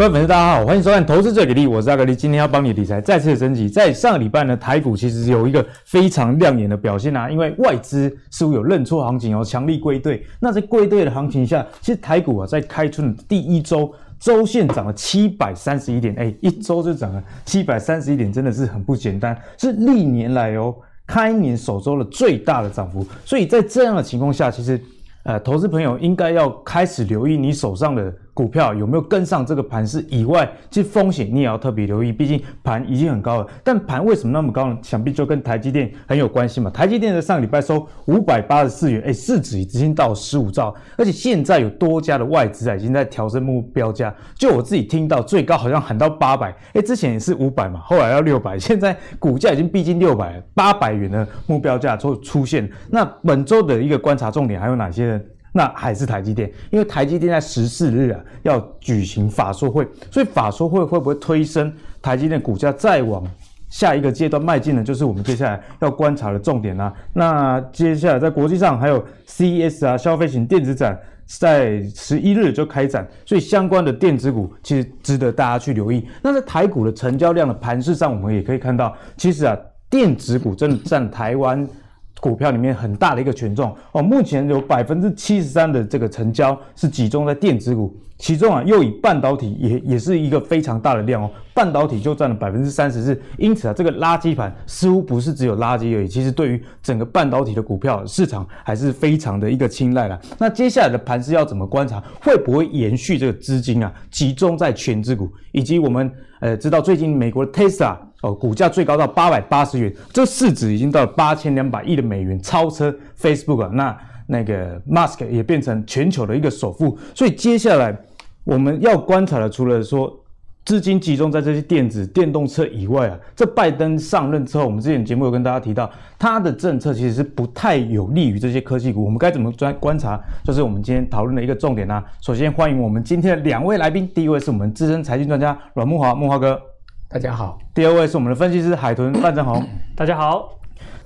各位粉丝，大家好，欢迎收看《投资最给力》，我是阿格力，今天要帮你理财再次的升级。在上个礼拜呢，台股其实有一个非常亮眼的表现啊，因为外资似乎有认错行情哦，强力归队。那在归队的行情下，其实台股啊，在开春的第一周，周线涨了七百三十一点，哎，一周就涨了七百三十一点，真的是很不简单，是历年来哦开年首周的最大的涨幅。所以在这样的情况下，其实呃，投资朋友应该要开始留意你手上的。股票有没有跟上这个盘势以外，其实风险你也要特别留意。毕竟盘已经很高了，但盘为什么那么高呢？想必就跟台积电很有关系嘛。台积电在上个礼拜收五百八十四元，哎，市值已经到十五兆，而且现在有多家的外资啊，已经在调升目标价。就我自己听到，最高好像喊到八百，哎，之前也是五百嘛，后来要六百，现在股价已经逼近六百，八百元的目标价就出现。那本周的一个观察重点还有哪些呢？那还是台积电，因为台积电在十四日啊要举行法说会，所以法说会会不会推升台积电股价再往下一个阶段迈进呢？就是我们接下来要观察的重点啊。那接下来在国际上还有 CES 啊消费型电子展在十一日就开展，所以相关的电子股其实值得大家去留意。那在台股的成交量的盘势上，我们也可以看到，其实啊电子股真的占台湾。股票里面很大的一个权重哦，目前有百分之七十三的这个成交是集中在电子股，其中啊又以半导体也也是一个非常大的量哦，半导体就占了百分之三十四，因此啊这个垃圾盘似乎不是只有垃圾而已，其实对于整个半导体的股票市场还是非常的一个青睐了。那接下来的盘是要怎么观察？会不会延续这个资金啊集中在全资股，以及我们呃知道最近美国的 Tesla。哦，股价最高到八百八十元，这市值已经到了八千两百亿的美元，超车 Facebook 啊。那那个 Musk 也变成全球的一个首富。所以接下来我们要观察的，除了说资金集中在这些电子电动车以外啊，这拜登上任之后，我们之前节目有跟大家提到，他的政策其实是不太有利于这些科技股。我们该怎么专观察？就是我们今天讨论的一个重点呢、啊。首先欢迎我们今天的两位来宾，第一位是我们资深财经专家阮慕华，慕华哥。大家好，第二位是我们的分析师海豚范正宏。大家好，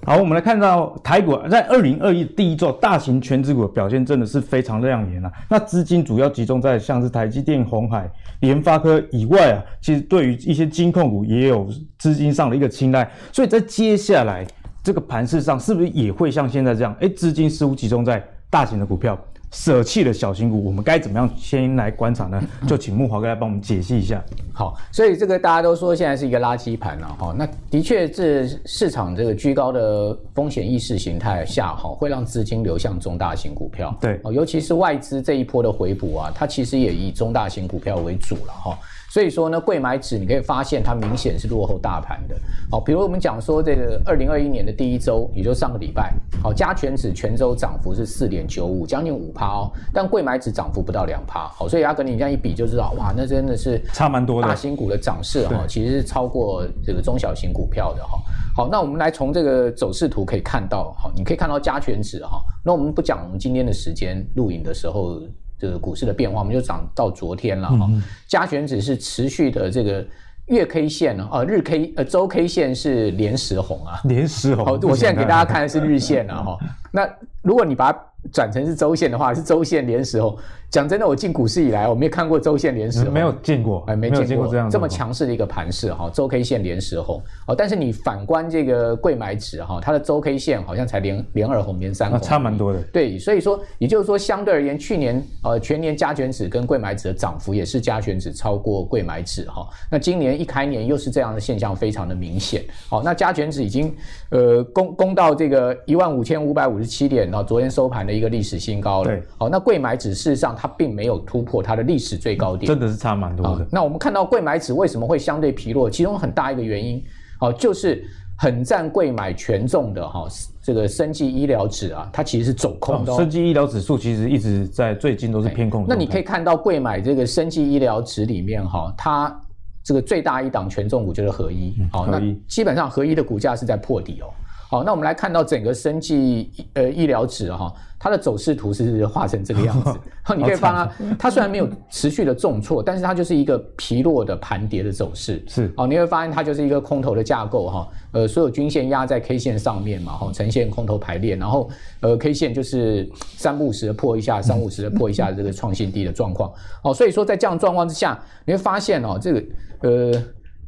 好，我们来看到台股在二零二一第一周大型权值股的表现真的是非常亮眼啊。那资金主要集中在像是台积电、鸿海、联发科以外啊，其实对于一些金控股也有资金上的一个青睐。所以在接下来这个盘势上，是不是也会像现在这样？诶，资金似乎集中在大型的股票。舍弃了小型股，我们该怎么样先来观察呢？就请木华哥来帮我们解析一下。好，所以这个大家都说现在是一个垃圾盘了哈。那的确，这市场这个居高的风险意识形态下哈，会让资金流向中大型股票。对，哦尤其是外资这一波的回补啊，它其实也以中大型股票为主了哈。所以说呢，贵买指你可以发现它明显是落后大盘的。好，比如我们讲说这个二零二一年的第一周，也就上个礼拜，好，加权指全周涨幅是四点九五，将近五趴哦。但柜买指涨幅不到两趴。好，所以阿格你这样一比就知道，哇，那真的是差蛮多的。大型股的涨势哈，其实是超过这个中小型股票的哈。好，那我们来从这个走势图可以看到，哈，你可以看到加权指哈。那我们不讲我们今天的时间录影的时候。这个股市的变化，我们就涨到昨天了哈。加权指是持续的这个月 K 线呢，啊日 K 呃周 K 线是连十红啊，连十红。好，我现在给大家看的是日线了哈。那如果你把它转成是周线的话，是周线连十红。讲真的，我进股市以来，我没有看过周线连十红，没有见过，哎，没见过这样这么强势的一个盘势哈，周 K 线连十红哦。但是你反观这个贵买指哈，它的周 K 线好像才连连二红，连三红，差蛮多的。对，所以说也就是说，相对而言，去年呃全年加权指跟贵买指的涨幅也是加权指超过贵买指哈。那今年一开年又是这样的现象，非常的明显。好，那加权指已经呃攻攻到这个一万五千五百五十七点，然后昨天收盘的一个历史新高了。对，好，那贵买指事实上它。它并没有突破它的历史最高点，真的是差蛮多的。啊、那我们看到贵买指为什么会相对疲弱？其中很大一个原因，哦、啊，就是很占贵买权重的哈、啊，这个生技医疗指啊，它其实是走空的、哦。生技医疗指数其实一直在最近都是偏空的。那你可以看到贵买这个生技医疗指里面哈、啊，它这个最大一档权重股就是合一，好、嗯，那基本上合一的股价是在破底哦。好，那我们来看到整个生技呃医疗指哈，它的走势图是画成这个样子。好，你可以发现它，它虽然没有持续的重挫，但是它就是一个疲弱的盘跌的走势。是，好，你会发现它就是一个空头的架构哈。呃，所有均线压在 K 线上面嘛，哈，呈现空头排列，然后呃 K 线就是三不五十的破一下，三不五十的破一下这个创新低的状况。好，所以说在这样状况之下，你会发现哦，这个呃。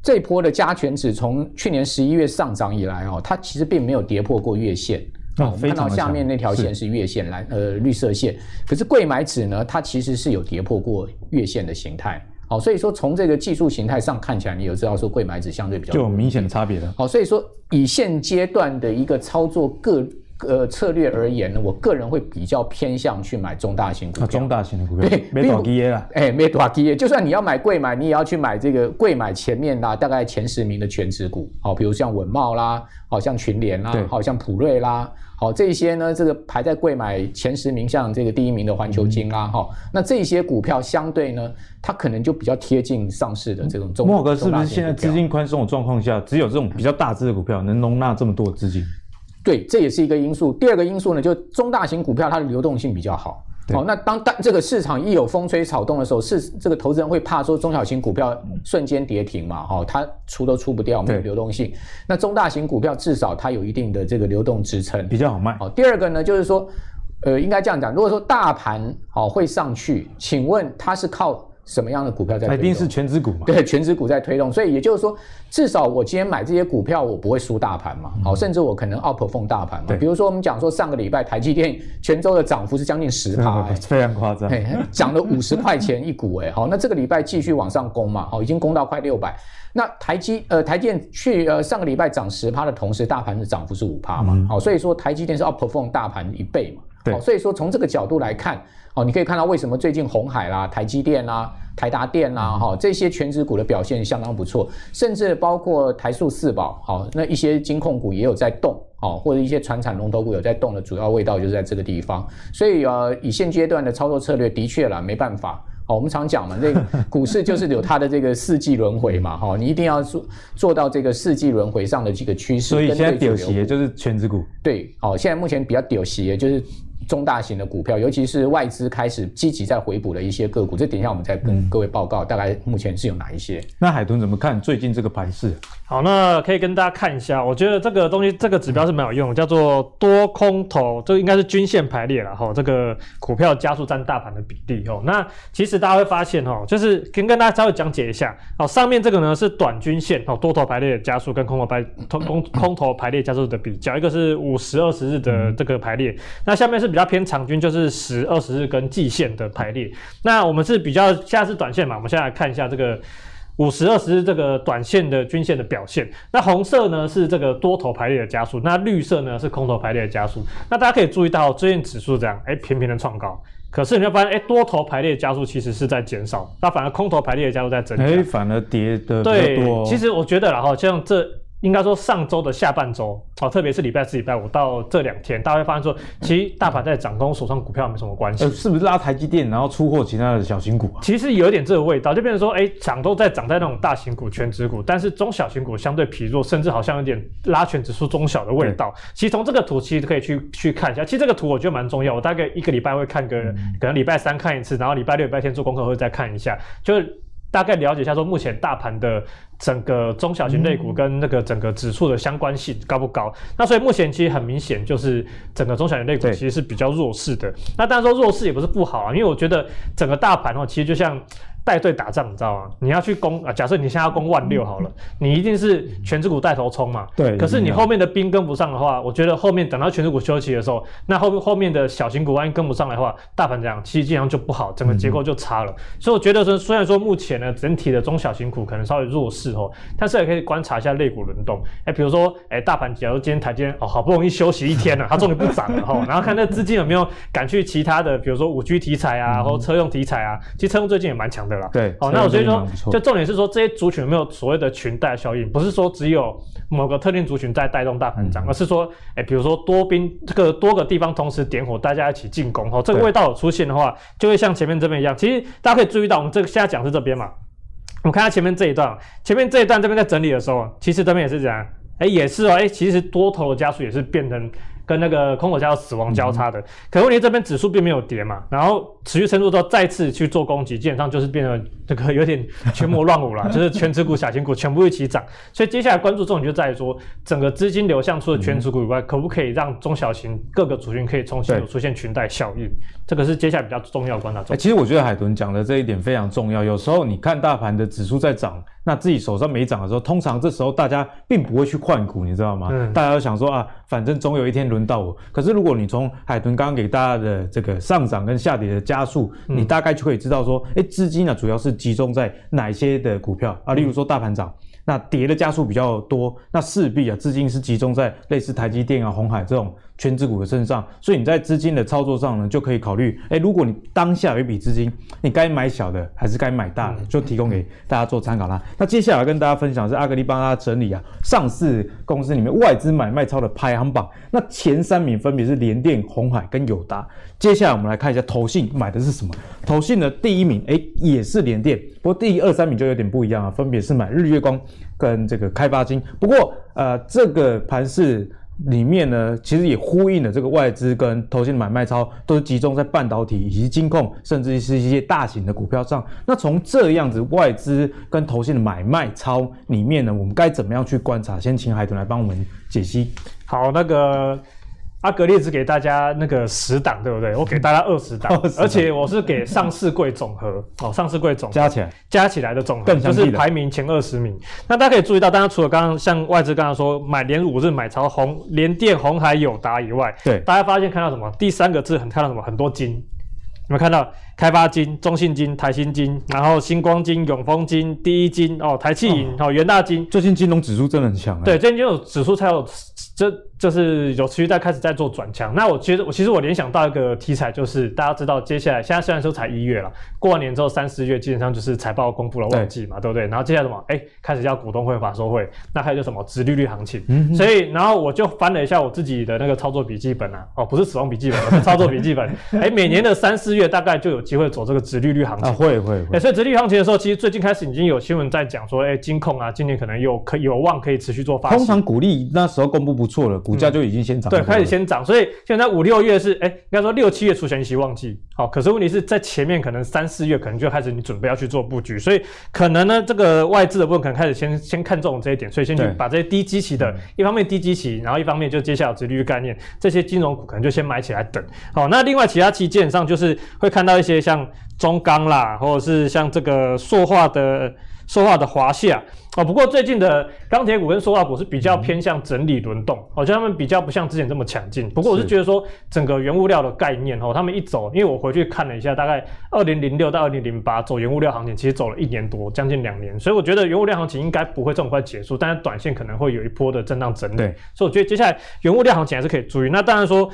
这一波的加权指从去年十一月上涨以来哦，它其实并没有跌破过月线。啊、哦，我们看到下面那条线是月线来，呃，绿色线。可是贵买指呢，它其实是有跌破过月线的形态。好、哦，所以说从这个技术形态上看起来，你有知道说贵买指相对比较就有明显的差别的。好、哦，所以说以现阶段的一个操作个。呃，策略而言呢，我个人会比较偏向去买中大型股票。啊、中大型的股票，对，没大基啦。哎，没大基，就算你要买贵买，你也要去买这个贵买前面啦，大概前十名的权值股。好，比如像稳懋啦，好像群联啦，好像普瑞啦，好这些呢，这个排在贵买前十名，像这个第一名的环球金啦，哈、嗯，那这些股票相对呢，它可能就比较贴近上市的这种中。慕驊哥是不是现在资金宽松的状况下，只有这种比较大只的股票能容纳这么多的资金？对，这也是一个因素。第二个因素呢，就中大型股票它的流动性比较好。好、哦，那当当这个市场一有风吹草动的时候，是这个投资人会怕说中小型股票瞬间跌停嘛？哈、哦，它出都出不掉，没有流动性。那中大型股票至少它有一定的这个流动支撑，比较好卖。好、哦，第二个呢，就是说，呃，应该这样讲，如果说大盘好、哦、会上去，请问它是靠？什么样的股票在推动？一定是全指股嘛？对，全指股在推动，所以也就是说，至少我今天买这些股票，我不会输大盘嘛。好、嗯，甚至我可能 outperform 大盘嘛。比如说，我们讲说上个礼拜台积电泉州的涨幅是将近十趴，非常夸张，涨了五十块钱一股，哎，好，那这个礼拜继续往上攻嘛，好，已经攻到快六百。那台积呃台积电去呃上个礼拜涨十趴的同时，大盘的涨幅是五趴嘛，好、嗯，所以说台积电是 outperform 大盘一倍嘛。对，所以说从这个角度来看，哦，你可以看到为什么最近红海啦、台积电啦、台达电啦，哈，这些权值股的表现相当不错，甚至包括台塑四宝，好，那一些金控股也有在动，好，或者一些传产龙头股有在动的主要味道就是在这个地方。所以呃，以现阶段的操作策略，的确啦，没办法，哦，我们常讲嘛，这个股市就是有它的这个四季轮回嘛，哈，你一定要做做到这个四季轮回上的这个趋势。所以现在屌席就是权值股，对，哦，现在目前比较屌鞋就是。中大型的股票，尤其是外资开始积极在回补的一些个股，这等一下我们再跟各位报告，大概目前是有哪一些。那海豚怎么看最近这个盘势？好，那可以跟大家看一下，我觉得这个东西，这个指标是蛮有用，叫做多空头，这应该是均线排列了哈。这个股票加速占大盘的比例哦。那其实大家会发现哦，就是跟跟大家稍微讲解一下哦。上面这个呢是短均线哦，多头排列的加速跟空头排空空头排列加速的比较，一个是五十二十日的这个排列，那下面是比较偏长均，就是十二十日跟季线的排列。那我们是比较现在是短线嘛，我们现在来看一下这个。五十二十日这个短线的均线的表现，那红色呢是这个多头排列的加速，那绿色呢是空头排列的加速。那大家可以注意到，最近指数这样，哎，频频的创高，可是你会发现，哎，多头排列的加速其实是在减少，那反而空头排列的加速在增加，哎，反而跌的对，其实我觉得然后像这。应该说上周的下半周，哦，特别是礼拜四、礼拜五到这两天，大家会发现说，其实大盘在涨，跟手上股票没什么关系。呃，是不是拉台积电，然后出货其他的小型股啊？其实有点这个味道，就变成说，哎，涨都在涨在那种大型股、权值股，但是中小型股相对疲弱，甚至好像有点拉全指数中小的味道。其实从这个图，其实可以去去看一下。其实这个图我觉得蛮重要，我大概一个礼拜会看个，嗯、可能礼拜三看一次，然后礼拜六、礼拜天做功课会再看一下，就是。大概了解一下，说目前大盘的整个中小型类股跟那个整个指数的相关性高不高？那所以目前其实很明显，就是整个中小型类股其实是比较弱势的。那当然说弱势也不是不好啊，因为我觉得整个大盘哦，其实就像。带队打仗，你知道吗？你要去攻啊！假设你现在要攻万六好了，你一定是全值股带头冲嘛。对。可是你后面的兵跟不上的话，我觉得后面等到全值股休息的时候，那后后面的小型股万一跟不上来的话，大盘这样其实经常就不好，整个结构就差了。嗯、所以我觉得说，虽然说目前呢整体的中小型股可能稍微弱势哦，但是也可以观察一下类股轮动。哎，比如说哎，大盘假如今天台积电哦好不容易休息一天了，它终于不涨了哈，然后看那资金有没有赶去其他的，比如说五 G 题材啊，或者车用题材啊，其实车用最近也蛮强的啦。对。哦，那我。所以说，就重点是说，这些族群有没有所谓的群带效应？不是说只有某个特定族群在带动大盘涨，而是说，哎，比如说多兵这个多个地方同时点火，大家一起进攻，哈，这个味道有出现的话，就会像前面这边一样。其实大家可以注意到，我们这个现在讲是这边嘛，我们看下前面这一段，前面这一段这边在整理的时候，其实这边也是这样。哎，也是哦，哎，其实多头的加速也是变成。跟那个空头家死亡交叉的，嗯、可问题这边指数并没有跌嘛，然后持续撑住之后再次去做攻击，基本上就是变成这个有点群魔乱舞了，就是权值股、小型股全部一起涨，所以接下来关注重点就在于说，整个资金流向除了权值股以外，嗯、可不可以让中小型各个族群可以重新有出现裙带效应？这个是接下来比较重要的观察重点。欸、其实我觉得海豚讲的这一点非常重要，有时候你看大盘的指数在涨。那自己手上没涨的时候，通常这时候大家并不会去换股，你知道吗？嗯。大家都想说啊，反正总有一天轮到我。可是如果你从海豚刚刚给大家的这个上涨跟下跌的加速，嗯、你大概就可以知道说，哎，资金呢主要是集中在哪些的股票啊？例如说大盘涨。那跌的加速比较多，那势必啊资金是集中在类似台积电啊、鸿海这种权值股的身上，所以你在资金的操作上呢，就可以考虑，哎，如果你当下有一笔资金，你该买小的还是该买大的，就提供给大家做参考啦。那接下来跟大家分享是阿格力帮大家整理啊，上市公司里面外资买卖超的排行榜，那前三名分别是联电、红海跟友达。接下来我们来看一下投信买的是什么，投信的第一名，哎，也是联电。不过第二三名就有点不一样啊，分别是买日月光跟这个开发金。不过呃，这个盘是里面呢，其实也呼应了这个外资跟投信的买卖超都是集中在半导体以及金控，甚至是一些大型的股票上。那从这样子外资跟投信的买卖超里面呢，我们该怎么样去观察？先请海豚来帮我们解析。好，那个。阿格列只给大家那个十档，对不对？我给大家二十档，而且我是给上市柜总和哦，上市柜总和加起来加起来的总和，就是排名前二十名。那大家可以注意到，大家除了刚刚像外资刚刚说买连五日买超红联电、红海、友达以外，对，大家发现看到什么？第三个字很看到什么？很多金，有没有看到？开发金、中信金、台新金，然后星光金、永丰金、第一金哦，台气银哦，元大金。最近金融指数真的很强，对，最近金融指数才有，这就是有持续在开始在做转强。那我觉得，我其实我联想到一个题材，就是大家知道，接下来现在虽然说才一月了，过完年之后三四月基本上就是财报公布了旺季嘛，对，不对？然后接下来什么？哎，开始叫股东会、法说会，那还有就什么？直利率行情。嗯。所以，然后我就翻了一下我自己的那个操作笔记本啊，哦，不是死亡笔记本，是操作笔记本。哎，每年的三四月大概就有机会走这个直利率行情。啊，会会会。哎，所以直利率行情的时候，其实最近开始已经有新闻在讲说，哎，金控啊，今年可能有可有望可以持续做发。通常股利那时候公布不错了，股价就已经先涨。对，开始先涨，所以现在五六月是哎，应该说六七月除权息旺季，好，可是问题是在前面可能三四月可能就开始你准备要去做布局，所以可能呢这个外资的部分可能开始先先看中这一点，所以先去把这些低基期的，一方面低基期，然后一方面就接下来直利率概念这些金融股可能就先买起来等。好，那另外其他期基本上就是会看到一些像中钢啦，或者是像这个塑化的。塑化的华夏哦，不过最近的钢铁股跟塑化股是比较偏向整理轮动，我觉得他们比较不像之前这么强劲。不过我是觉得说，整个原物料的概念哦，他们一走，因为我回去看了一下，大概二零零六到二零零八走原物料行情，其实走了一年多，将近两年，所以我觉得原物料行情应该不会这么快结束，但是短线可能会有一波的震荡整理。所以我觉得接下来原物料行情还是可以注意。那当然说。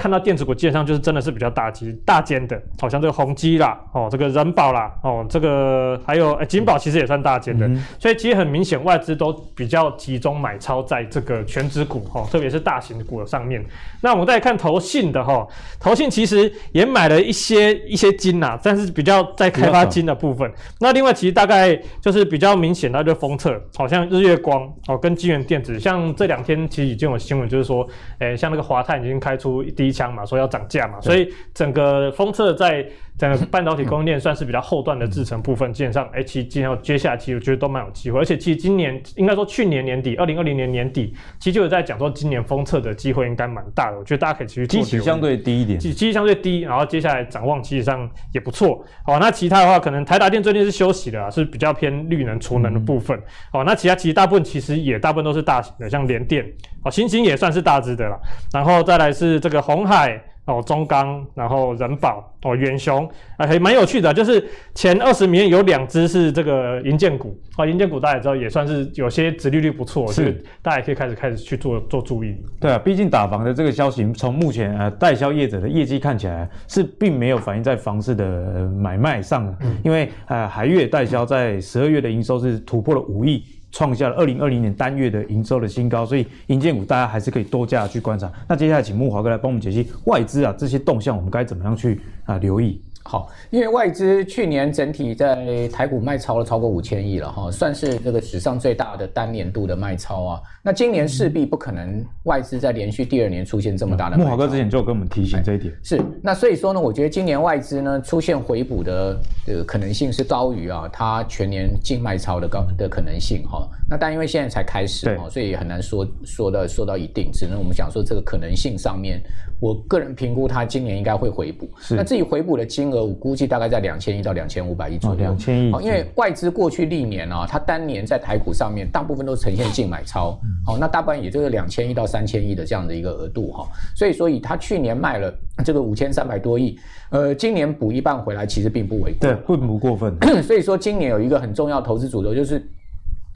看到电子股基本上就是真的是比较大基大间的，好像这个宏基啦，哦，这个人保啦，哦，这个还有诶金宝其实也算大间的，嗯、所以其实很明显外资都比较集中买超在这个全指股哈，特别是大型的股的上面。那我们再来看投信的哈，投信其实也买了一些一些金呐，但是比较在开发金的部分。那另外其实大概就是比较明显的就封测，好像日月光哦跟金源电子，像这两天其实已经有新闻就是说，诶像那个华泰已经开出一第一枪嘛，说要涨价嘛，所以整个封测在整个半导体供应链算是比较后段的制程部分，基本上，哎，其实今后接下来其实我觉得都蛮有机会，而且其实今年应该说去年年底，二零二零年年底，其实就有在讲说今年封测的机会应该蛮大的，我觉得大家可以继续做。基期相对低一点，基期相对低，然后接下来展望其实上也不错。好，那其他的话，可能台达电最近是休息的啊，是比较偏绿能储能的部分。好，那其他其实大部分其实也大部分都是大型的，像联电，哦，欣兴也算是大只的了，然后再来是这个红海。哦，中钢，然后人保，哦，远雄，啊，还蛮有趣的，就是前二十名有两只是这个银建股，啊、哦，营建股大家也知道，也算是有些殖利率不错，是，大家也可以开始开始去做做注意。对啊，毕竟打房的这个消息，从目前呃代销业者的业绩看起来是并没有反映在房市的买卖上的，嗯、因为呃海悦代销在十二月的营收是突破了五亿。创下了二零二零年单月的营收的新高，所以银建股大家还是可以多加去观察。那接下来请木华哥来帮我们解析外资啊这些动向，我们该怎么样去啊留意？好，因为外资去年整体在台股卖超了超过五千亿了哈，算是这个史上最大的单年度的卖超啊。那今年势必不可能外资在连续第二年出现这么大的卖超。慕驊哥之前就有跟我们提醒这一点。是，那所以说呢，我觉得今年外资呢出现回补的呃可能性是高于啊它全年净卖超的高的可能性哈。那但因为现在才开始哈，所以很难说说到说到一定，只能我们讲说这个可能性上面，我个人评估它今年应该会回补。那至于回补的金额，我估计大概在两千亿到两千五百亿左右。两千亿，因为外资过去历年啊，它单年在台股上面大部分都呈现净买超。好，那大半也就是两千亿到三千亿的这样的一个额度哈。所以，所以它去年卖了这个五千三百多亿，呃，今年补一半回来，其实并不为过。对，并不过分。所以说，今年有一个很重要投资主流就是。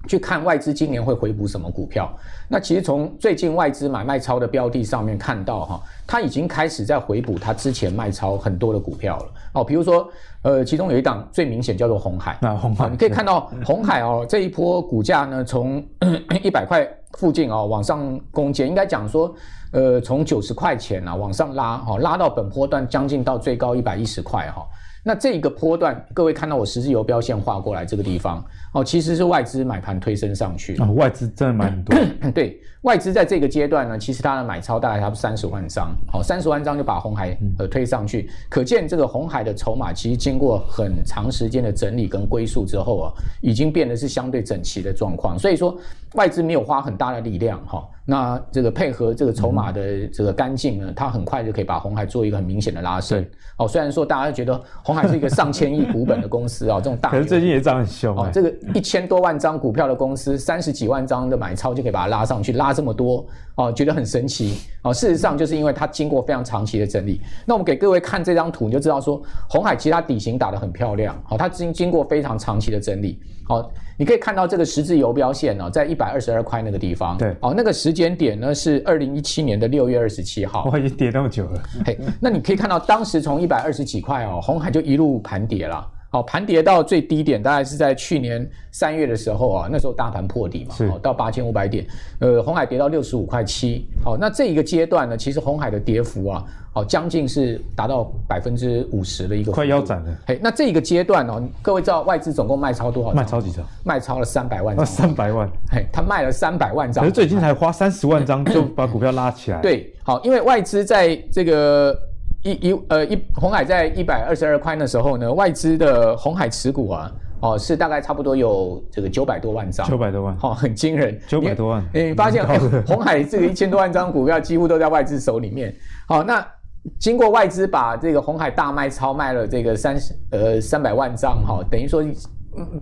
去看外资今年会回补什么股票？那其实从最近外资买卖超的标的上面看到哈，它已经开始在回补它之前卖超很多的股票了哦。比如说，呃，其中有一档最明显叫做红海，那红海，你可以看到红海哦这一波股价呢，从 一百块附近哦往上攻坚，应该讲说，呃，从九十块钱啊往上拉哦，拉到本波段将近到最高一百一十块哈。那这一个波段，各位看到我十字游标线画过来这个地方哦，其实是外资买盘推升上去哦，外资真的买很多。对，外资在这个阶段呢，其实它的买超大概差不多三十万张，好，三十万张就把红海呃推上去，可见这个红海的筹码其实经过很长时间的整理跟归宿之后啊，已经变得是相对整齐的状况，所以说外资没有花很大的力量哈。那这个配合这个筹码的这个干净呢，它很快就可以把红海做一个很明显的拉升。哦，虽然说大家觉得红海是一个上千亿股本的公司啊，这种大，可是最近也涨很凶哦。这个一千多万张股票的公司，三十几万张的买超就可以把它拉上去，拉这么多哦，觉得很神奇哦。事实上就是因为它经过非常长期的整理。那我们给各位看这张图，你就知道说红海其实它底型打得很漂亮，好，它经经过非常长期的整理，好。你可以看到这个十字游标线呢，在一百二十二块那个地方。对，哦，那个时间点呢是二零一七年的六月二十七号。哇，已经跌那么久了。嘿，那你可以看到当时从一百二十几块哦，红海就一路盘跌了。好，盘跌到最低点，大概是在去年三月的时候啊，那时候大盘破底嘛，好到八千五百点，呃，红海跌到六十五块七。好，那这一个阶段呢，其实红海的跌幅啊，好，将近是达到百分之五十的一个，快腰斩了。嘿，那这一个阶段哦，各位知道外资总共卖超多少？卖超几张？卖超了三百万张。三百万？嘿，他卖了三百万张。可是最近才花三十万张就把股票拉起来。对，好，因为外资在这个。一一呃一红海在一百二十二块的时候呢，外资的红海持股啊，哦是大概差不多有这个九百多万张，九百多万，哦很惊人，九百多万。你，你发现红海这个一千多万张股票几乎都在外资手里面。好，那经过外资把这个红海大卖超卖了这个三十呃三百万张哈，等于说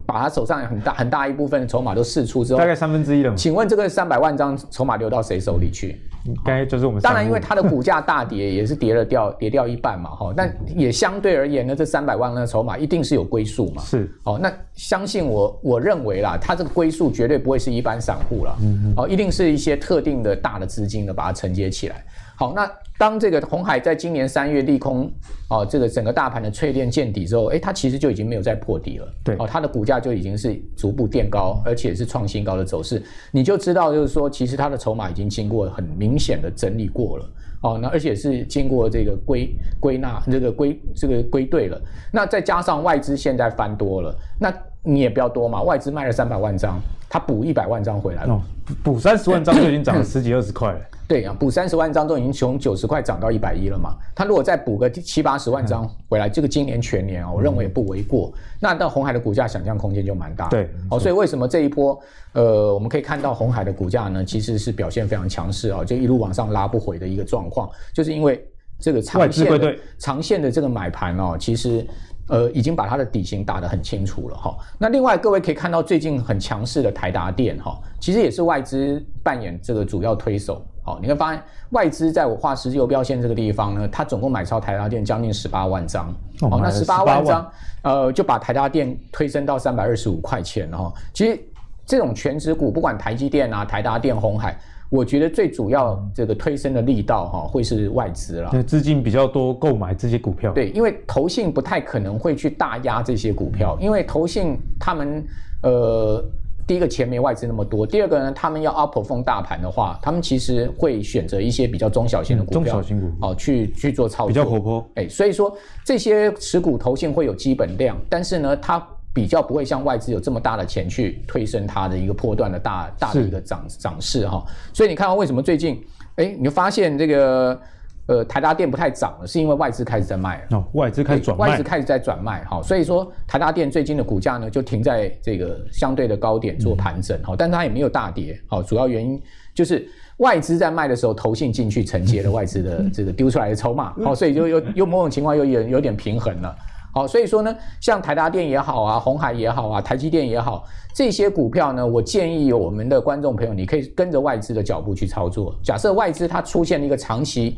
把他手上很大很大一部分的筹码都释出之后，大概三分之一了。请问这个三百万张筹码流到谁手里去？应该就是我们当然，因为它的股价大跌，也是跌了掉，跌掉一半嘛，哈。但也相对而言呢，这三百万的筹码一定是有归宿嘛。是，哦，那相信我，我认为啦，它这个归宿绝对不会是一般散户了，嗯嗯，哦，一定是一些特定的大的资金的把它承接起来。好，那当这个红海在今年三月利空，哦，这个整个大盘的淬炼见底之后，哎，它其实就已经没有再破底了。对，哦，它的股价就已经是逐步垫高，而且是创新高的走势。你就知道，就是说，其实它的筹码已经经过很明显的整理过了。哦，那而且是经过这个归归纳，这个归这个归队了。那再加上外资现在翻多了，那你也不要多嘛，外资卖了三百万张，它补一百万张回来了，补三十万张就已经涨了十几二十块了。对啊，补三十万张都已经从九十块涨到一百一了嘛。他如果再补个七八十万张回来，嗯、这个今年全年啊，我认为也不为过。嗯、那到红海的股价想象空间就蛮大。对，哦，所以为什么这一波，呃，我们可以看到红海的股价呢，其实是表现非常强势啊，就一路往上拉不回的一个状况，就是因为这个长线的长线的这个买盘哦，其实呃已经把它的底型打得很清楚了哈。那另外各位可以看到最近很强势的台达电哈，其实也是外资扮演这个主要推手。好，你会发现外资在我画十字游标线这个地方呢，它总共买超台达电将近十八万张。哦，那十八万张，呃，就把台达电推升到三百二十五块钱哈。其实这种全值股，不管台积电啊、台达电、红海，我觉得最主要这个推升的力道哈，会是外资了。对，资金比较多购买这些股票。对，因为投信不太可能会去大压这些股票，因为投信他们呃。第一个钱没外资那么多，第二个呢，他们要 outperform 大盘的话，他们其实会选择一些比较中小型的股票，嗯、中小型股哦，去去做操作，比较活泼。哎，所以说这些持股投信会有基本量，但是呢，它比较不会像外资有这么大的钱去推升它的一个波段的大大的一个涨涨势哈。所以你看到为什么最近，哎，你就发现这个。呃，台达电不太涨了，是因为外资开始在卖了。哦，外资开始转卖，外资开始在转卖，哈，所以说台达电最近的股价呢，就停在这个相对的高点做盘整，哈、嗯，但它也没有大跌，好，主要原因就是外资在卖的时候，投信进去承接了外资的这个丢出来的筹码，好，所以就又又某种情况又有有点平衡了，好，所以说呢，像台达电也好啊，红海也好啊，台积电也好，这些股票呢，我建议我们的观众朋友，你可以跟着外资的脚步去操作。假设外资它出现了一个长期。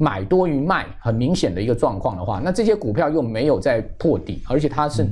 买多于卖，很明显的一个状况的话，那这些股票又没有在破底，而且它是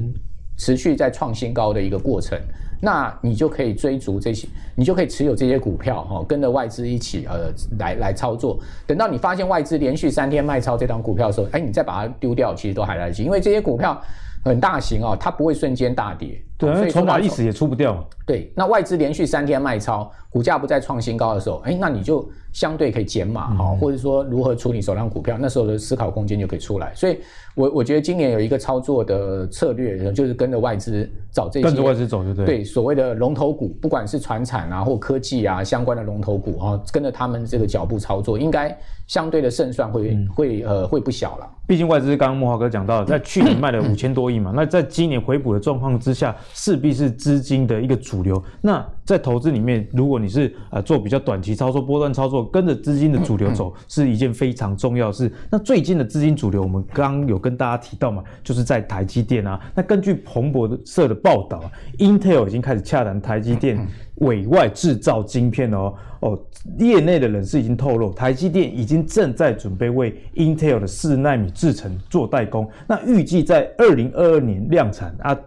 持续在创新高的一个过程，那你就可以追逐这些，你就可以持有这些股票哈，跟着外资一起呃来来操作。等到你发现外资连续三天卖超这张股票的时候，哎，你再把它丢掉，其实都还来得及，因为这些股票很大型哦，它不会瞬间大跌，对，所以筹码一时也出不掉。对，那外资连续三天卖超，股价不再创新高的时候，哎，那你就。相对可以减码哈，或者说如何处理手上股票，那时候的思考空间就可以出来。所以，我我觉得今年有一个操作的策略，就是跟着外资找这些跟着外资走，对不对？对，所谓的龙头股，不管是传产啊或科技啊相关的龙头股啊，跟着他们这个脚步操作，应该相对的胜算会、嗯、会呃会不小了。毕竟外资刚刚慕驊哥讲到，在去年卖了五千多亿嘛，那在今年回补的状况之下，势必是资金的一个主流。那在投资里面，如果你是呃做比较短期操作、波段操作，跟着资金的主流走，是一件非常重要的事。那最近的资金主流，我们刚有跟大家提到嘛，就是在台积电啊。那根据彭博社的报道，Intel 已经开始洽谈台积电委外制造晶片哦。哦，业内的人士已经透露，台积电已经正在准备为 Intel 的四奈米制程做代工。那预计在二零二二年量产啊。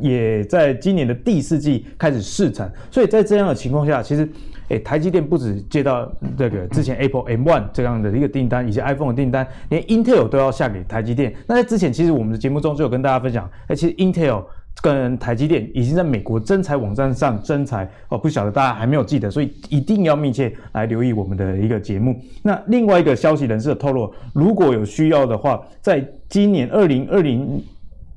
也在今年的第四季开始试产，所以在这样的情况下，其实，诶，台积电不止接到这个之前 Apple M1 这样的一个订单，以及 iPhone 的订单，连 Intel 都要下给台积电。那在之前，其实我们的节目中就有跟大家分享，诶，其实 Intel 跟台积电已经在美国征才网站上征才哦，不晓得大家还没有记得，所以一定要密切来留意我们的一个节目。那另外一个消息人士的透露，如果有需要的话，在今年二零二零，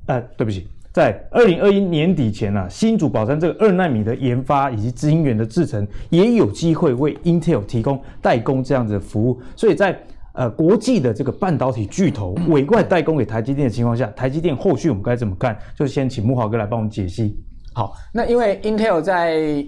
呃，对不起。在二零二一年底前啊，新竹宝山这个二奈米的研发以及晶圆的制程，也有机会为 Intel 提供代工这样子的服务。所以在呃国际的这个半导体巨头委外代工给台积电的情况下，台积电后续我们该怎么看？就先请慕驊哥来帮我们解析。好，那因为 Intel 在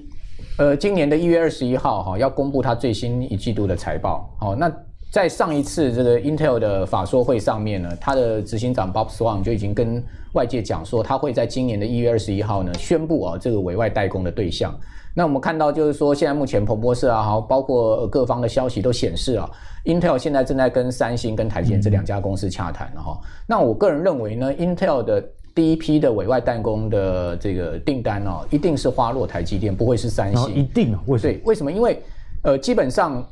呃今年的一月二十一号哈要公布它最新一季度的财报。好，那。在上一次这个 Intel 的法说会上面呢，他的执行长 Bob Swan 就已经跟外界讲说，他会在今年的一月二十一号呢宣布啊这个委外代工的对象。那我们看到就是说，现在目前彭博社啊，好，包括各方的消息都显示啊，Intel 现在正在跟三星、跟台积电这两家公司洽谈了哈。那我个人认为呢，Intel 的第一批的委外代工的这个订单哦，一定是花落台积电，不会是三星。一定啊？为什么？对，为什么？因为呃，基本上。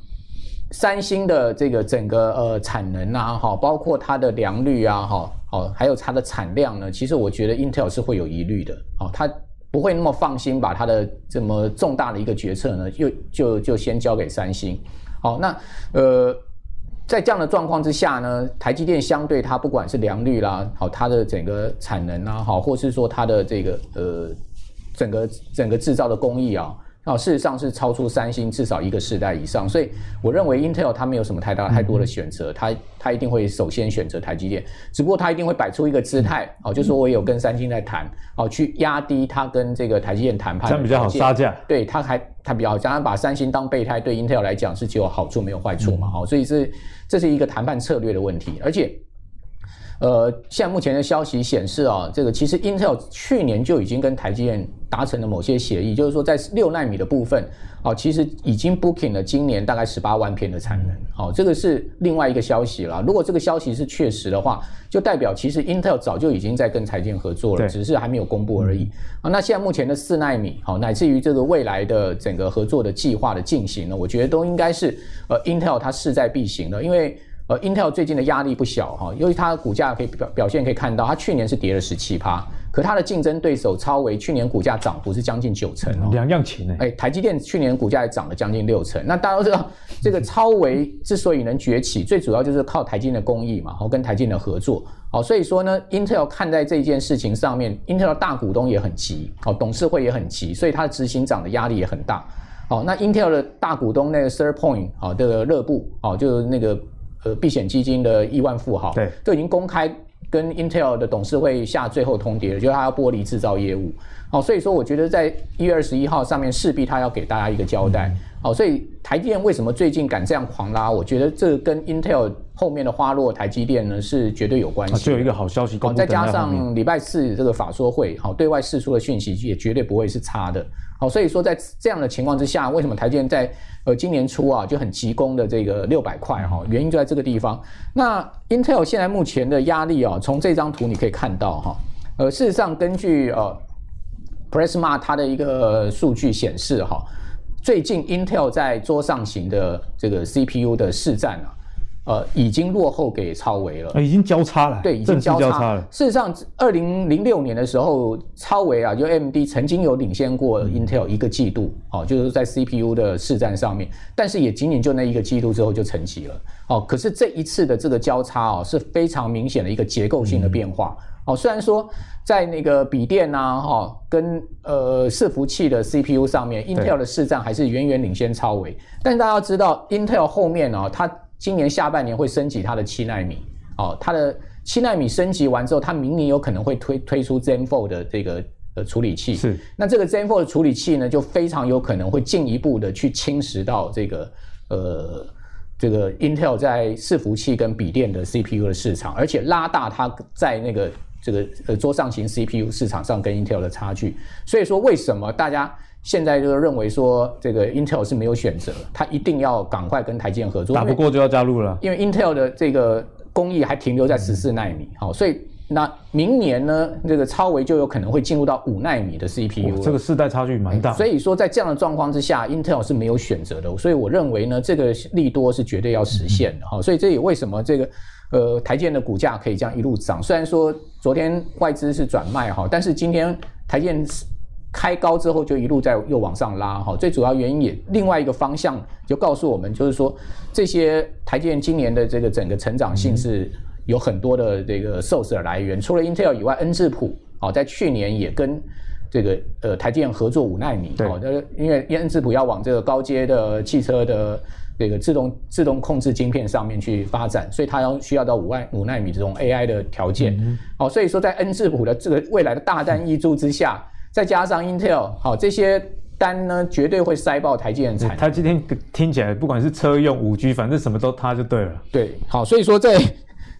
三星的这个整个呃产能啊，哈，包括它的良率啊，哈，哦，还有它的产量呢，其实我觉得 Intel 是会有疑虑的，哦，它不会那么放心把它的这么重大的一个决策呢，就就就先交给三星，好，那呃，在这样的状况之下呢，台积电相对它不管是良率啦，好，它的整个产能啊，好，或是说它的这个呃整个整个制造的工艺啊。哦，事实上是超出三星至少一个世代以上，所以我认为 Intel 它没有什么太大太多的选择，它它一定会首先选择台积电，只不过它一定会摆出一个姿态，哦，就说我有跟三星在谈，哦，去压低它跟这个台积电谈判，这样比较好杀价，对，它还它比较好，加上把三星当备胎，对 Intel 来讲是只有好处没有坏处嘛，哦，所以是这是一个谈判策略的问题，而且。呃，现在目前的消息显示啊，这个其实 Intel 去年就已经跟台积电达成了某些协议，就是说在六纳米的部分，哦，其实已经 booking 了今年大概十八万片的产能，好，这个是另外一个消息了。如果这个消息是确实的话，就代表其实 Intel 早就已经在跟台积电合作了，只是还没有公布而已。啊，那现在目前的四纳米，好，乃至于这个未来的整个合作的计划的进行呢，我觉得都应该是呃 Intel 它势在必行的，因为。呃，Intel 最近的压力不小哈，因为它的股价可以表表现可以看到，它去年是跌了十七趴，可它的竞争对手超微去年股价涨幅是将近九成哦，两样情呢。哎，台积电去年股价也涨了将近六成。那大家都知道，这个超微之所以能崛起，最主要就是靠台积电的工艺嘛，然后跟台积电的合作。好，所以说呢，Intel 看在这件事情上面，Intel 的大股东也很急，哦，董事会也很急，所以它的执行长的压力也很大。好，那 Intel 的大股东那个 Third Point 啊，这个乐布，哦，就是那个呃避险基金的亿万富豪，对，都已经公开。跟 Intel 的董事会下最后通牒了，就是他要剥离制造业务。好，所以说我觉得在一月二十一号上面势必他要给大家一个交代。好，所以台积电为什么最近敢这样狂拉？我觉得这跟 Intel 后面的花落台积电呢是绝对有关系。就有一个好消息，好，再加上礼拜四这个法说会，好，对外释出的讯息也绝对不会是差的。好，所以说在这样的情况之下，为什么台积电在呃今年初啊就很急攻的这个六百块哈？原因就在这个地方。那 Intel 现在目前的压力啊，从这张图你可以看到哈，呃，事实上根据呃。Pressmar 它的一个数据显示，哈，最近 Intel 在桌上型的这个 CPU 的市占啊，呃，已经落后给超维了，已经交叉了，对，已经交叉了。事实上，二零零六年的时候，超维啊，就 AMD 曾经有领先过 Intel 一个季度，哦，就是在 CPU 的市占上面，但是也仅仅就那一个季度之后就沉寂了，哦，可是这一次的这个交叉啊，是非常明显的一个结构性的变化。嗯。哦，虽然说在那个笔电呐、啊，哈、哦，跟呃伺服器的 CPU 上面，Intel 的市占还是远远领先超微。但是大家要知道，Intel 后面呢、哦，它今年下半年会升级它的七纳米，哦，它的七纳米升级完之后，它明年有可能会推推出 Zen Four 的这个呃处理器。是。那这个 Zen Four 的处理器呢，就非常有可能会进一步的去侵蚀到这个呃这个 Intel 在伺服器跟笔电的 CPU 的市场，而且拉大它在那个。这个呃桌上型 CPU 市场上跟 Intel 的差距，所以说为什么大家现在就认为说这个 Intel 是没有选择，它一定要赶快跟台积电合作，打不过就要加入了。因为 Intel 的这个工艺还停留在十四纳米，好、嗯，所以那明年呢，这个超微就有可能会进入到五纳米的 CPU，这个世代差距蛮大。所以说在这样的状况之下，Intel 是没有选择的，所以我认为呢，这个利多是绝对要实现的，好、嗯，所以这也为什么这个。呃，台积电的股价可以这样一路涨，虽然说昨天外资是转卖哈，但是今天台积电开高之后就一路在又往上拉哈。最主要原因也另外一个方向就告诉我们，就是说这些台积电今年的这个整个成长性是有很多的这个 source 的来源，除了 Intel 以外，恩智浦哦在去年也跟这个呃台积电合作五纳米哦，因为恩智浦要往这个高阶的汽车的。这个自动自动控制晶片上面去发展，所以它要需要到五万五纳米这种 AI 的条件。嗯、好，所以说在恩智浦的这个未来的大单挹注之下，嗯、再加上 Intel，好这些单呢，绝对会塞爆台积电产。它今天听起来，不管是车用五 G，反正什么都它就对了。对，好，所以说在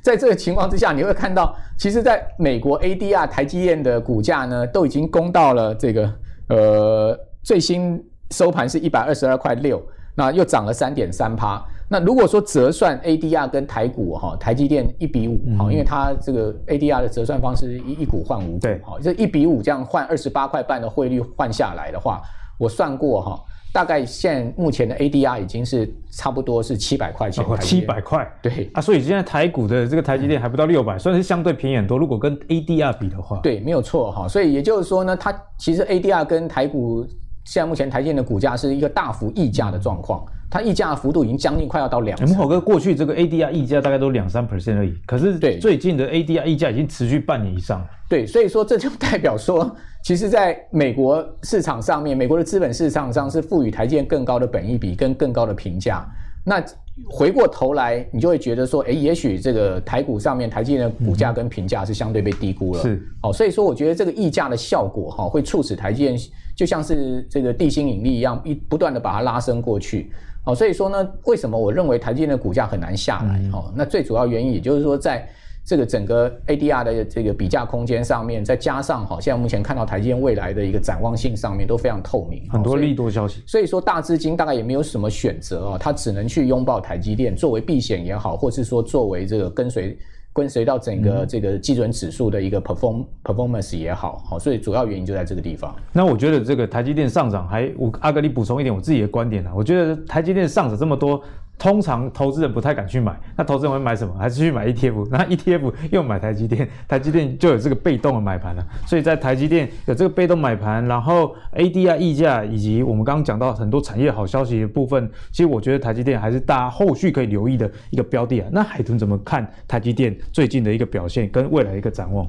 在这个情况之下，你会看到，其实在美国 ADR 台积电的股价呢，都已经攻到了这个呃最新收盘是一百二十二块六。那又涨了三点三趴。那如果说折算 ADR 跟台股哈，台积电一比五哈，因为它这个 ADR 的折算方式一一股换五股，对，好，这一比五这样换二十八块半的汇率换下来的话，我算过哈，大概现目前的 ADR 已经是差不多是七百块钱。七百块，对啊，所以现在台股的这个台积电还不到六百，算是相对便宜很多。如果跟 ADR 比的话，对，没有错哈。所以也就是说呢，它其实 ADR 跟台股。现在目前台积电的股价是一个大幅溢价的状况，它溢价的幅度已经将近快要到两。木华哥，过去这个 ADR 溢价大概都两三 percent 而已，可是对最近的 ADR 溢价已经持续半年以上了。对，所以说这就代表说，其实在美国市场上面，美国的资本市场上是赋予台积电更高的本益比跟更高的评价。那回过头来，你就会觉得说，哎，也许这个台股上面台积电的股价跟评价是相对被低估了。是，好，所以说我觉得这个溢价的效果哈，会促使台积电就像是这个地心引力一样，一不断的把它拉升过去。好，所以说呢，为什么我认为台积电的股价很难下来？哦，那最主要原因也就是说在。这个整个 ADR 的这个比价空间上面，再加上好，现在目前看到台积电未来的一个展望性上面都非常透明，很多利多消息。所以说大资金大概也没有什么选择啊，它只能去拥抱台积电，作为避险也好，或是说作为这个跟随跟随到整个这个基准指数的一个 perform performance 也好，好，所以主要原因就在这个地方。那我觉得这个台积电上涨还，我阿格力补充一点我自己的观点啊，我觉得台积电上涨这么多。通常投资人不太敢去买，那投资人会买什么？还是去买 ETF？那 ETF 又买台积电，台积电就有这个被动的买盘了。所以在台积电有这个被动买盘，然后 ADR 溢价以及我们刚刚讲到很多产业好消息的部分，其实我觉得台积电还是大家后续可以留意的一个标的啊。那海豚怎么看台积电最近的一个表现跟未来一个展望？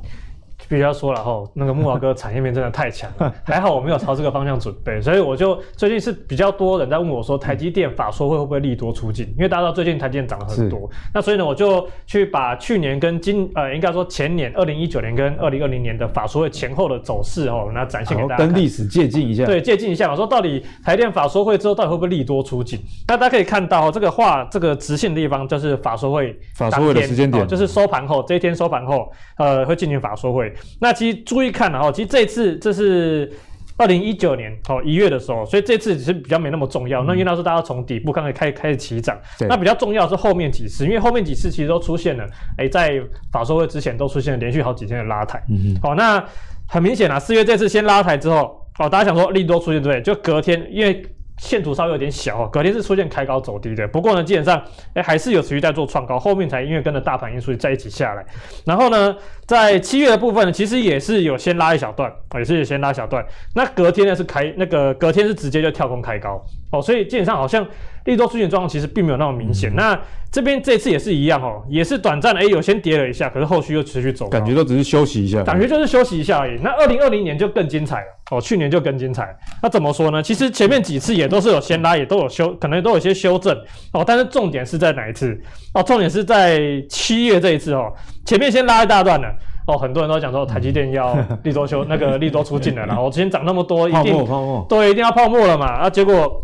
必须要说了哈，那个慕驊哥产业面真的太强了，还好我没有朝这个方向准备，所以我就最近是比较多人在问我说，台积电法说会会不会利多出尽？因为大家知道最近台积电涨了很多，那所以呢，我就去把去年跟今呃，应该说前年二零一九年跟二零二零年的法说会前后的走势哦，那展现给大家，跟历史借鉴一下，对，借鉴一下我，说到底台电法说会之后到底会不会利多出尽？那大家可以看到这个画这个直线的地方就是法说会法说会的时间点，就是收盘后这一天收盘后，呃，会进行法说会，那其实。注意看了哈，其实这次这是二零一九年哦一月的时候，所以这次只是比较没那么重要。嗯、那因为那时候大家从底部刚开开开始起涨，那比较重要是后面几次，因为后面几次其实都出现了，哎、欸，在法说会之前都出现了连续好几天的拉抬。嗯好、哦，那很明显啊，四月这次先拉抬之后，哦，大家想说利多出现对不对？就隔天因为。线图稍微有点小哦，隔天是出现开高走低的。不过呢，基本上哎还是有持续在做创高，后面才因为跟着大盘因素在一起下来。然后呢，在七月的部分呢，其实也是有先拉一小段，也是有先拉小段。那隔天呢是开那个隔天是直接就跳空开高哦，所以基本上好像利多出现状况其实并没有那么明显。嗯、那这边这次也是一样哦，也是短暂的哎有先跌了一下，可是后续又持续走，感觉都只是休息一下，感觉就是休息一下而已。那二零二零年就更精彩了。哦，去年就更精彩。那怎么说呢？其实前面几次也都是有先拉，也都有修，可能都有些修正。哦，但是重点是在哪一次？哦，重点是在七月这一次哦。前面先拉一大段了。哦，很多人都讲说台积电要利多修，那个利多出尽了。然后今天涨那么多，一定泡沫泡沫，对，一定要泡沫了嘛。啊，结果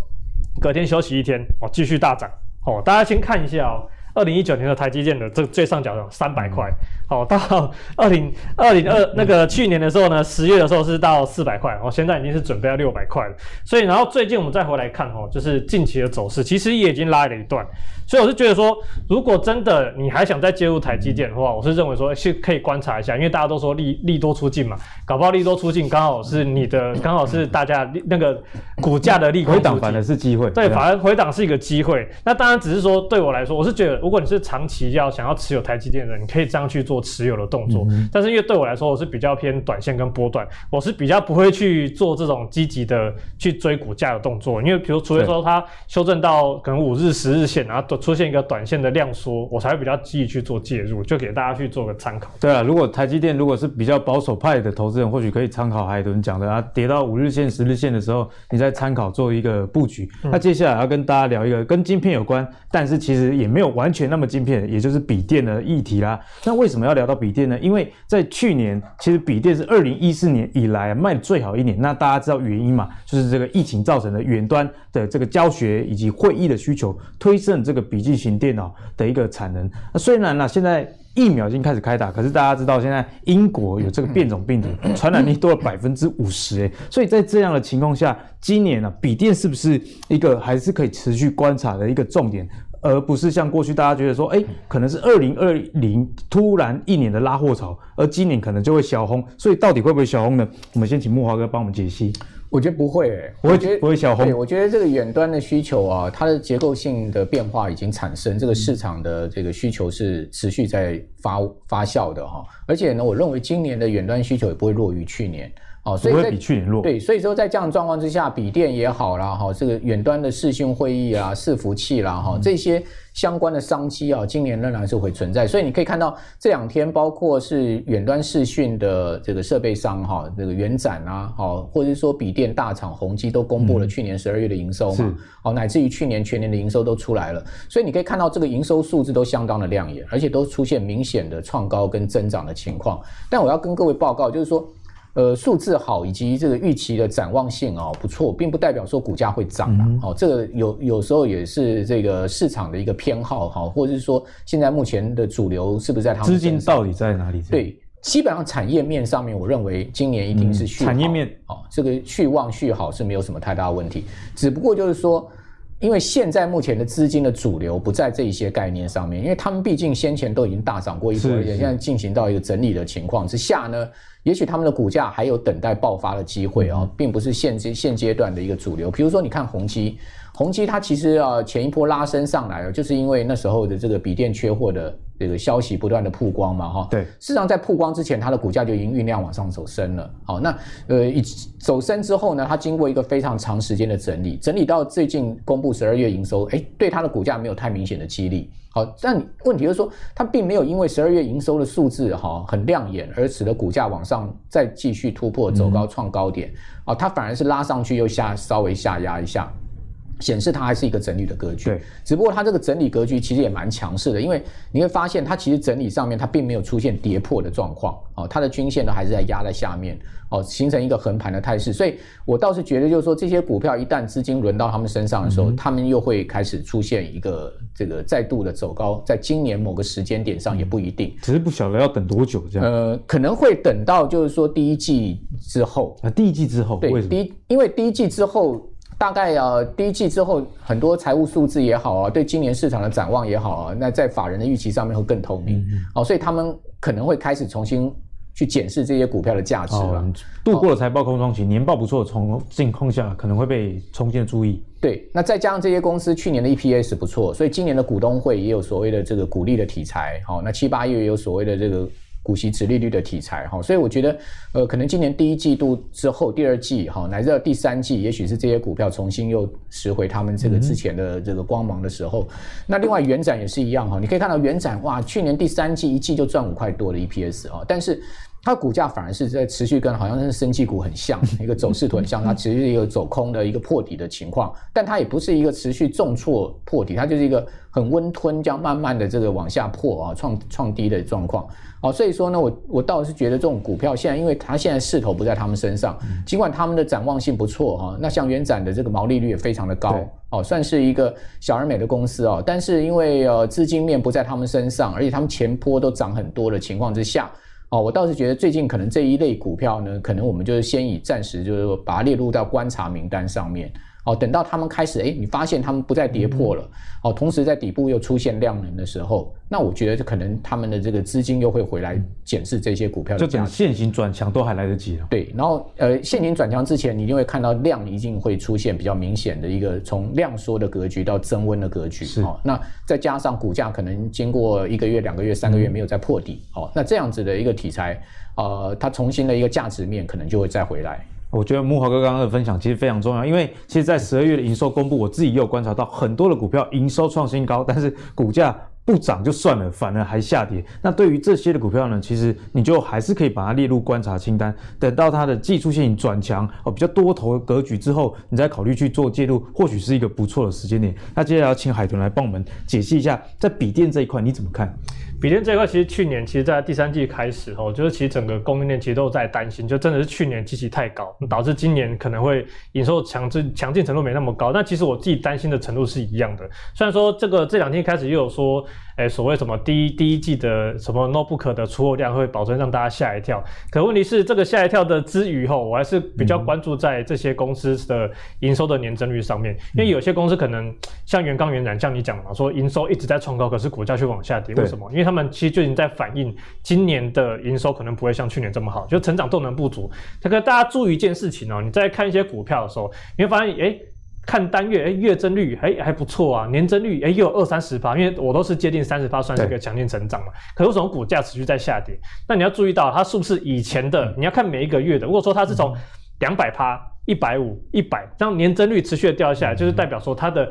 隔天休息一天，哦，继续大涨。哦，大家先看一下哦。二零一九年的台积电的这个最上角有三百块，好，到二零二零二那个去年的时候呢，十月的时候是到四百块，哦，现在已经是准备要六百块了。所以，然后最近我们再回来看哦，就是近期的走势，其实也已经拉了一段。所以我是觉得说，如果真的你还想再介入台积电的话，我是认为说是可以观察一下，因为大家都说利利多出尽嘛，搞不好利多出尽刚好是你的，刚好是大家那个股价的利空。回档反而是机会，对，反而回档是一个机会。那当然只是说对我来说，我是觉得。如果你是长期要想要持有台积电的人，你可以这样去做持有的动作。嗯、但是因为对我来说，我是比较偏短线跟波段，我是比较不会去做这种积极的去追股价的动作。因为比如，除非说它修正到可能五日、十日线，然后出现一个短线的量缩，我才会比较积极去做介入，就给大家去做个参考。对啊，如果台积电如果是比较保守派的投资人，或许可以参考海豚讲的啊，跌到五日线、十日线的时候，你再参考做一个布局。嗯、那接下来要跟大家聊一个跟晶片有关，但是其实也没有完。完全那么晶片，也就是笔电的议题啦。那为什么要聊到笔电呢？因为在去年，其实笔电是二零一四年以来卖的最好一年。那大家知道原因嘛？就是这个疫情造成的远端的这个教学以及会议的需求，推升这个笔记型电脑的一个产能。那虽然呢，现在疫苗已经开始开打，可是大家知道现在英国有这个变种病毒，传染力多了百分之五十诶。所以在这样的情况下，今年呢，笔电是不是一个还是可以持续观察的一个重点？而不是像过去大家觉得说，哎，可能是二零二零突然一年的拉货潮，而今年可能就会小红，所以到底会不会小红呢？我们先请木华哥帮我们解析。我觉得不会、欸，我觉得不会小红。我觉得这个远端的需求啊，它的结构性的变化已经产生，这个市场的这个需求是持续在发发酵的哈。而且呢，我认为今年的远端需求也不会弱于去年。哦，所以在比去年弱。对，所以说在这样的状况之下，笔电也好啦，哈，这个远端的视讯会议啊、伺服器啦，哈，这些相关的商机啊，今年仍然是会存在。所以你可以看到这两天，包括是远端视讯的这个设备商哈，这个元展啊，哈，或者是说笔电大厂宏基都公布了去年十二月的营收嘛，哦，乃至于去年全年的营收都出来了。所以你可以看到这个营收数字都相当的亮眼，而且都出现明显的创高跟增长的情况。但我要跟各位报告，就是说。呃，数字好以及这个预期的展望性啊、哦、不错，并不代表说股价会涨啊。好、嗯哦，这个有有时候也是这个市场的一个偏好哈，或者是说现在目前的主流是不是在他们资金到底在哪里？对，基本上产业面上面，我认为今年一定是续、嗯、产业面哦，这个续旺续好是没有什么太大的问题，只不过就是说。因为现在目前的资金的主流不在这一些概念上面，因为他们毕竟先前都已经大涨过一波，而且现在进行到一个整理的情况之下呢，也许他们的股价还有等待爆发的机会啊，并不是现阶现阶段的一个主流。比如说，你看宏基。宏基它其实啊，前一波拉升上来了，就是因为那时候的这个笔电缺货的这个消息不断的曝光嘛，哈。对。事实上，在曝光之前，它的股价就已经酝酿往上走升了。好，那呃，一走升之后呢，它经过一个非常长时间的整理，整理到最近公布十二月营收，哎，对它的股价没有太明显的激励。好，但问题就是说，它并没有因为十二月营收的数字哈很亮眼，而使得股价往上再继续突破走高创高点。啊，它反而是拉上去又下稍微下压一下。显示它还是一个整理的格局，对，只不过它这个整理格局其实也蛮强势的，因为你会发现它其实整理上面它并没有出现跌破的状况，哦，它的均线呢还是在压在下面，哦，形成一个横盘的态势，所以我倒是觉得就是说这些股票一旦资金轮到他们身上的时候，他们又会开始出现一个这个再度的走高，在今年某个时间点上也不一定，只是不晓得要等多久这样，呃，可能会等到就是说第一季之后啊，第一季之后，对，第一，因为第一季之后。大概啊，第一季之后，很多财务数字也好啊，对今年市场的展望也好啊，那在法人的预期上面会更透明，哦，所以他们可能会开始重新去检视这些股票的价值了。哦、度过了财报空窗期，哦、年报不错的从境况下，可能会被重新的注意。对，那再加上这些公司去年的 EPS 不错，所以今年的股东会也有所谓的这个鼓励的题材。好、哦，那七八月也有所谓的这个。股息值利率的题材哈，所以我觉得，呃，可能今年第一季度之后，第二季哈，乃至到第三季，也许是这些股票重新又拾回他们这个之前的这个光芒的时候。那另外，元展也是一样哈，你可以看到元展哇，去年第三季一季就赚五块多的 EPS 啊，但是。它股价反而是在持续跟好像是生技股很像，一个走势图很像，它持续一个走空的一个破底的情况，但它也不是一个持续重挫破底，它就是一个很温吞，这样慢慢的这个往下破啊，创创低的状况。哦，所以说呢，我我倒是觉得这种股票现在，因为它现在势头不在他们身上，尽管他们的展望性不错哈，那像元展的这个毛利率也非常的高哦，算是一个小而美的公司哦，但是因为呃资金面不在他们身上，而且他们前波都涨很多的情况之下。哦，我倒是觉得最近可能这一类股票呢，可能我们就是先以暂时就是说把它列入到观察名单上面。哦，等到他们开始，哎，你发现他们不再跌破了，哦，同时在底部又出现量能的时候，那我觉得可能他们的这个资金又会回来检视这些股票的。就等现行转强都还来得及了。对，然后呃，现行转强之前，你一定会看到量一定会出现比较明显的一个从量缩的格局到增温的格局。是。哦，那再加上股价可能经过一个月、两个月、三个月没有再破底，嗯、哦，那这样子的一个题材，呃，它重新的一个价值面可能就会再回来。我觉得慕驊哥刚刚的分享其实非常重要，因为其实，在十二月的营收公布，我自己也有观察到很多的股票营收创新高，但是股价不涨就算了，反而还下跌。那对于这些的股票呢，其实你就还是可以把它列入观察清单，等到它的技术性转强哦，比较多头格局之后，你再考虑去做介入，或许是一个不错的时间点。那接下来要请海豚来帮我们解析一下，在笔电这一块你怎么看？笔电这一块，其实去年其实，在第三季开始哦，就是其实整个供应链其实都在担心，就真的是去年机器太高，导致今年可能会营收强劲强劲程度没那么高。但其实我自己担心的程度是一样的。虽然说这个这两天开始又有说，哎，所谓什么第一第一季的什么 notebook 的出货量会保证让大家吓一跳，可问题是这个吓一跳的之余吼，我还是比较关注在这些公司的营收的年增率上面，因为有些公司可能像元钢、元展，像你讲的嘛，说营收一直在创高，可是股价却往下跌，为什么？因为他他们其实就已经在反映今年的营收可能不会像去年这么好，就成长动能不足。这个大家注意一件事情哦，你在看一些股票的时候，你会发现，哎，看单月，哎，月增率，哎，还不错啊，年增率，哎，又有二三十趴，因为我都是接近三十趴，算是一个强劲成长嘛。可是为什么股价持续在下跌？那你要注意到，它是不是以前的？你要看每一个月的。如果说它是从两百趴、一百五、一百，这样年增率持续的掉下来，就是代表说它的。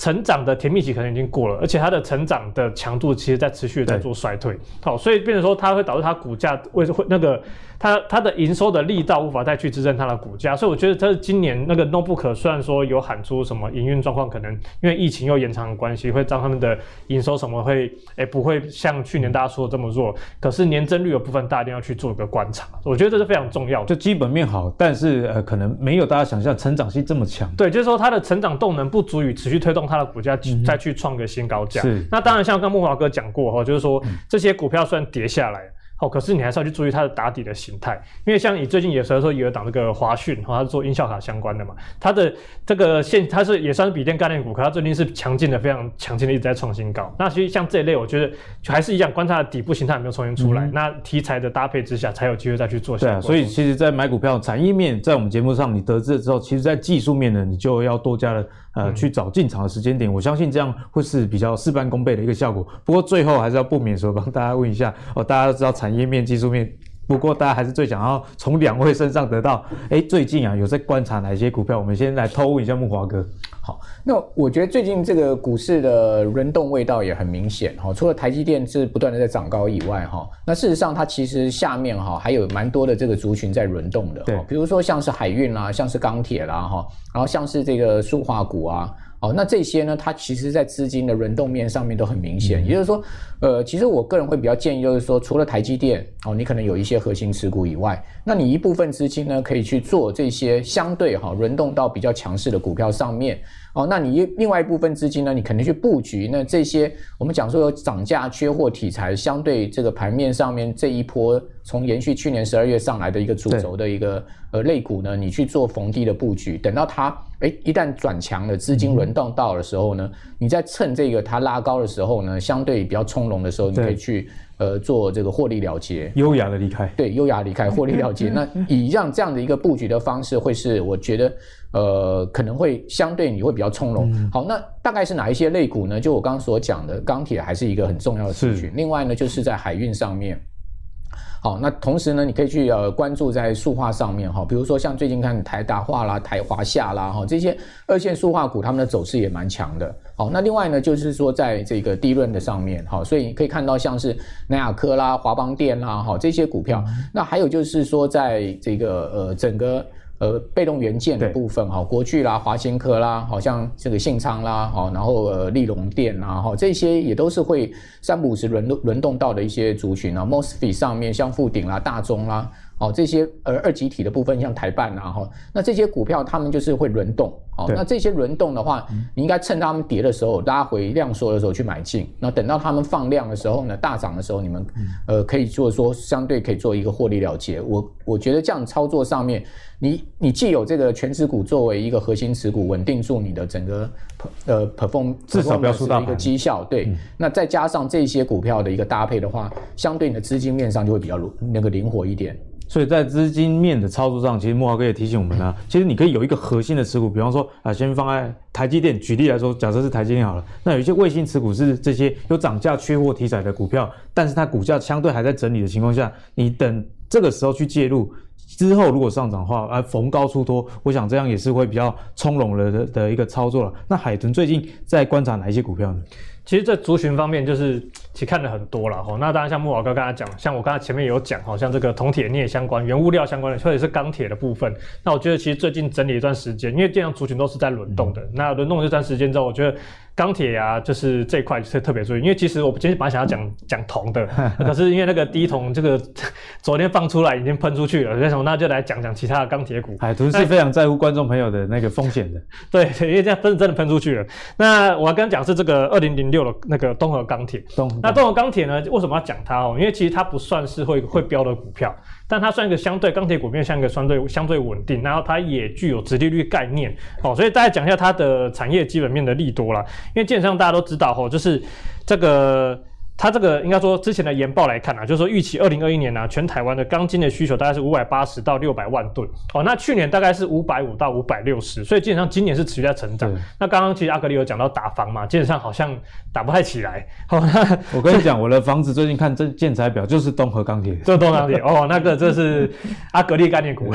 成长的甜蜜期可能已经过了，而且它的成长的强度其实在持续的在做衰退，好，所以变成说它会导致它股价为会那个。它它的营收的力道无法再去支撑它的股价，所以我觉得它是今年那个 notebook 虽然说有喊出什么营运状况可能因为疫情又延长的关系，会让他们的营收什么会诶、欸、不会像去年大家说的这么弱，可是年增率的部分大家一定要去做一个观察，我觉得这是非常重要的。就基本面好，但是呃可能没有大家想象成长性这么强。对，就是说它的成长动能不足以持续推动它的股价再去创个新高价。是。那当然像刚木华哥讲过哈，就是说这些股票虽然跌下来。哦，可是你还是要去注意它的打底的形态，因为像你最近有时候说有一档这个华讯，哦，它是做音效卡相关的嘛，它的这个现它是也算是笔电概念股，可它最近是强劲的，非常强劲的一直在创新高。那其实像这一类，我觉得就还是一样，观察的底部形态有没有重新出来，嗯、那题材的搭配之下，才有机会再去做。对啊，所以其实，在买股票产业面，在我们节目上你得知了之后，其实在技术面呢，你就要多加了呃、嗯、去找进场的时间点。我相信这样会是比较事半功倍的一个效果。不过最后还是要不免说帮大家问一下哦，大家都知道产业面、技术面。不过，大家还是最想要从两位身上得到，哎，最近啊有在观察哪些股票？我们先来偷问一下木华哥。好，那我觉得最近这个股市的轮动味道也很明显哈。除了台积电是不断的在涨高以外哈，那事实上它其实下面哈还有蛮多的这个族群在轮动的。对，比如说像是海运啦，像是钢铁啦哈，然后像是这个塑化股啊。哦，那这些呢，它其实在资金的轮动面上面都很明显。嗯、也就是说，呃，其实我个人会比较建议，就是说，除了台积电，哦，你可能有一些核心持股以外，那你一部分资金呢，可以去做这些相对哈、哦、轮动到比较强势的股票上面。哦，那你另外一部分资金呢，你肯定去布局。那这些我们讲说有涨价、缺货题材，相对这个盘面上面这一波从延续去年十二月上来的一个主轴的一个呃类股呢，你去做逢低的布局。等到它诶一旦转强了，资金轮动到的时候呢，你在趁这个它拉高的时候呢，相对比较从容的时候，你可以去呃做这个获利了结，优雅的离开。对，优雅离开，获利了结。那以让这样的一个布局的方式，会是我觉得。呃，可能会相对你会比较从容。嗯、好，那大概是哪一些类股呢？就我刚刚所讲的，钢铁还是一个很重要的族群。另外呢，就是在海运上面。好，那同时呢，你可以去呃关注在塑化上面哈，比如说像最近看台达化啦、台华夏啦哈，这些二线塑化股，他们的走势也蛮强的。好，那另外呢，就是说在这个低润的上面哈，所以你可以看到像是南亚科啦、华邦电啦哈这些股票。嗯、那还有就是说在这个呃整个。呃，被动元件的部分哈，国巨啦、华新科啦，好像这个信昌啦，哈，然后呃，利隆电啦，哈，这些也都是会三五十轮动轮动到的一些族群啊。Mosfet 上面像富鼎啦、大中啦。哦，这些呃二极体的部分，像台办啊，哈，那这些股票他们就是会轮动，哦，那这些轮动的话，你应该趁他们跌的时候，拉回量缩的时候去买进，那等到他们放量的时候呢，大涨的时候，你们呃可以做说相对可以做一个获利了结。我我觉得这样操作上面，你你既有这个权值股作为一个核心持股，稳定住你的整个呃 perform 至少不要输大盘的一个绩效，对，嗯、那再加上这些股票的一个搭配的话，相对你的资金面上就会比较那个灵活一点。所以在资金面的操作上，其实木华哥也提醒我们呢、啊，其实你可以有一个核心的持股，比方说啊，先放在台积电。举例来说，假设是台积电好了，那有一些卫星持股是这些有涨价、缺货题材的股票，但是它股价相对还在整理的情况下，你等这个时候去介入，之后如果上涨的话，而逢高出脱，我想这样也是会比较从容的的的一个操作了。那海豚最近在观察哪一些股票呢？其实，在族群方面，就是其实看了很多了哈。那当然，像木老哥刚才讲，像我刚才前面有讲，好像这个铜铁镍相关、原物料相关的，或者是钢铁的部分。那我觉得，其实最近整理一段时间，因为这样族群都是在轮动的。那轮动这段时间之后，我觉得。钢铁啊，就是这一块是特别注意，因为其实我今天本来想要讲 讲铜的，可是因为那个第一铜这个 昨天放出来已经喷出去了，所以那就来讲讲其他的钢铁股。海豚是非常在乎观众朋友的那个风险的，对，因为这样真真的喷出去了。那我要跟他讲是这个二零零六的那个东河钢铁，东那东和钢铁呢，为什么要讲它哦？因为其实它不算是会会标的股票。但它算一个相对钢铁股票，像一个相对相对稳定，然后它也具有直利率概念，哦，所以大家讲一下它的产业基本面的利多啦，因为基本上大家都知道，哦，就是这个。它这个应该说之前的研报来看啊，就是说预期二零二一年呢、啊，全台湾的钢筋的需求大概是五百八十到六百万吨哦。那去年大概是五百五到五百六十，所以基本上今年是持续在成长。那刚刚其实阿格力有讲到打房嘛，基本上好像打不太起来。哦，那 我跟你讲，我的房子最近看这建材表就是东河钢铁，就是东河钢铁哦，那个这是 阿格力概念股。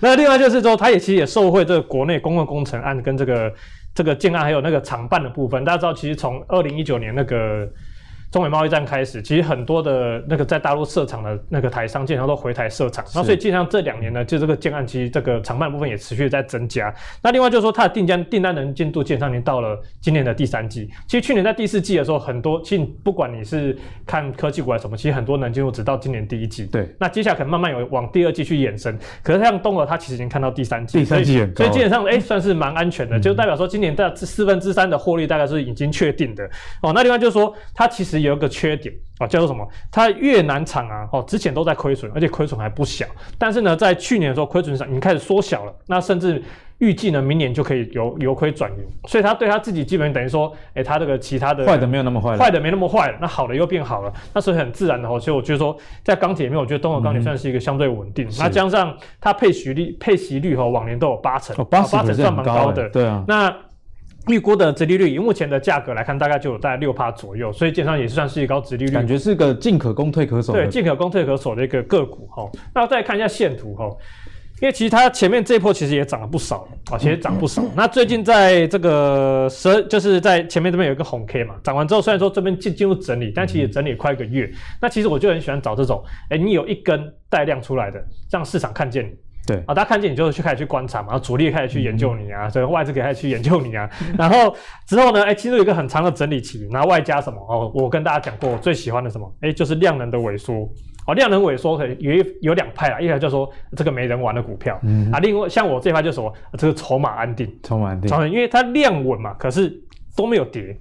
那另外就是说，它也其实也受惠这个国内公共工程案跟这个这个建案还有那个厂办的部分。大家知道，其实从二零一九年那个。中美贸易战开始，其实很多的那个在大陆设厂的那个台商，基本上都回台设厂。那所以，基本上这两年呢，就这个建案其实这个厂办部分也持续在增加。那另外就是说，它的订单订单能进度，基本上已经到了今年的第三季。其实去年在第四季的时候，很多其实不管你是看科技股还是什么，其实很多能进度只到今年第一季。对。那接下来可能慢慢有往第二季去延伸。可是像东和，它其实已经看到第三季。第三季所以，所以基本上哎、欸，算是蛮安全的，嗯、就代表说今年的四分之三的获利大概是已经确定的。哦，那另外就是说，它其实实有一个缺点啊，叫做什么？它越南厂啊，哦，之前都在亏损，而且亏损还不小。但是呢，在去年的时候，亏损上已经开始缩小了。那甚至预计呢，明年就可以由由亏转盈。所以他对他自己基本等于说，哎，他这个其他的坏的没有那么坏，坏的没那么坏了，那好的又变好了。那所以很自然的哦。所以我觉得说，在钢铁里面，我觉得东和钢铁算是一个相对稳定。嗯、那加上它配息率配息率哦往年都有八成，哦，八成算蛮高的。对啊，那。预估的殖利率以目前的价格来看，大概就有在六趴左右，所以基本上也是算是一个高殖利率，感觉是个进可攻退可守。对，进可攻退可守的一个个股哈。那再看一下线图哈，因为其实它前面这一波其实也涨了不少啊，其实涨不少。那最近在这个十，就是在前面这边有一个红 K 嘛，涨完之后虽然说这边进进入整理，但其实整理快一个月。那其实我就很喜欢找这种，哎，你有一根带量出来的，让市场看见你。对。啊，大家看见你就去开始去观察嘛，然后主力开始去研究你啊，所以外资可以开始去研究你啊，然后之后呢，哎，进入一个很长的整理期，然后外加什么哦，我跟大家讲过，我最喜欢的什么，哎，就是量能的萎缩。哦，量能萎缩可以有有两派啊，一派就是说这个没人玩的股票，嗯。啊，另外像我这一派就是说这个筹码安定，筹码安定，因为它量稳嘛，可是都没有跌。